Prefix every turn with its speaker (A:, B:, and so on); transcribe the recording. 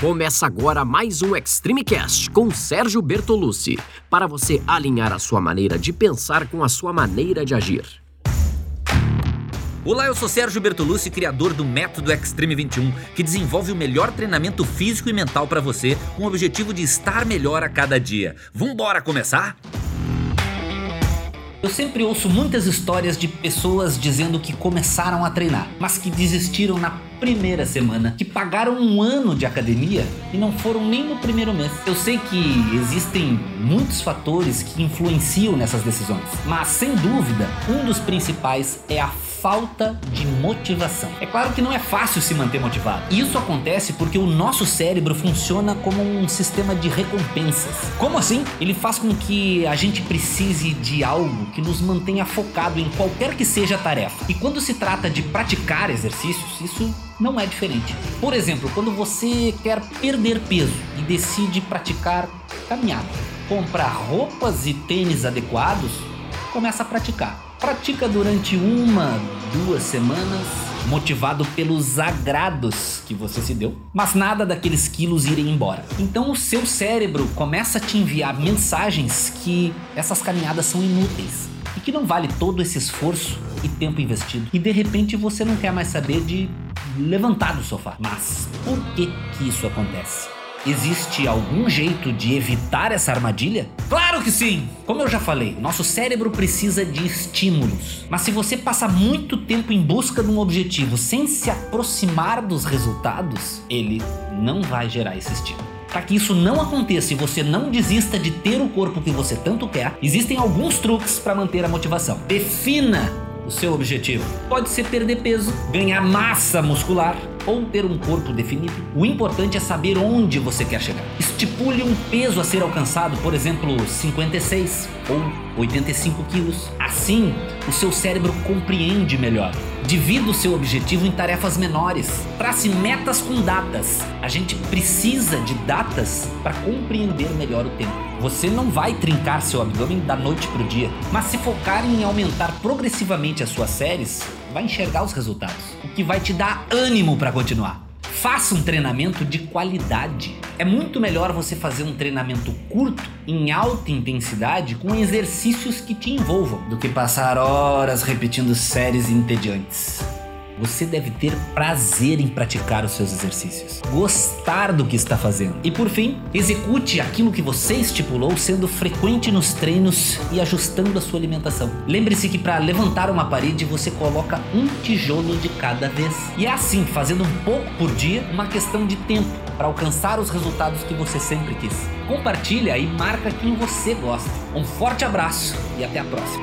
A: Começa agora mais um Extreme Cast com Sérgio Bertolucci, para você alinhar a sua maneira de pensar com a sua maneira de agir.
B: Olá, eu sou Sérgio Bertolucci, criador do Método Extreme 21, que desenvolve o melhor treinamento físico e mental para você, com o objetivo de estar melhor a cada dia. Vambora começar? Eu sempre ouço muitas histórias de pessoas dizendo que começaram a treinar, mas que desistiram na primeira semana, que pagaram um ano de academia e não foram nem no primeiro mês. Eu sei que existem muitos fatores que influenciam nessas decisões, mas sem dúvida, um dos principais é a falta de motivação. É claro que não é fácil se manter motivado. Isso acontece porque o nosso cérebro funciona como um sistema de recompensas. Como assim? Ele faz com que a gente precise de algo que nos mantenha focado em qualquer que seja a tarefa. E quando se trata de praticar exercícios, isso não é diferente. Por exemplo, quando você quer perder peso e decide praticar caminhada, comprar roupas e tênis adequados, começa a praticar. Pratica durante uma, duas semanas, motivado pelos agrados que você se deu, mas nada daqueles quilos irem embora. Então o seu cérebro começa a te enviar mensagens que essas caminhadas são inúteis e que não vale todo esse esforço e tempo investido. E de repente você não quer mais saber de levantar do sofá. Mas por que que isso acontece? Existe algum jeito de evitar essa armadilha? Claro que sim! Como eu já falei, nosso cérebro precisa de estímulos. Mas se você passa muito tempo em busca de um objetivo sem se aproximar dos resultados, ele não vai gerar esse estímulo. Para que isso não aconteça e você não desista de ter o corpo que você tanto quer, existem alguns truques para manter a motivação. Defina o seu objetivo. Pode ser perder peso, ganhar massa muscular, ou ter um corpo definido, o importante é saber onde você quer chegar. Estipule um peso a ser alcançado, por exemplo, 56 ou 85 quilos. Assim, o seu cérebro compreende melhor. Divida o seu objetivo em tarefas menores. Trace metas com datas. A gente precisa de datas para compreender melhor o tempo. Você não vai trincar seu abdômen da noite para o dia, mas se focar em aumentar progressivamente as suas séries, vai enxergar os resultados, o que vai te dar ânimo para continuar. Faça um treinamento de qualidade. É muito melhor você fazer um treinamento curto, em alta intensidade, com exercícios que te envolvam, do que passar horas repetindo séries entediantes. Você deve ter prazer em praticar os seus exercícios, gostar do que está fazendo. E por fim, execute aquilo que você estipulou, sendo frequente nos treinos e ajustando a sua alimentação. Lembre-se que para levantar uma parede você coloca um tijolo de cada vez. E é assim, fazendo um pouco por dia, uma questão de tempo para alcançar os resultados que você sempre quis. Compartilha e marca quem você gosta. Um forte abraço e até a próxima.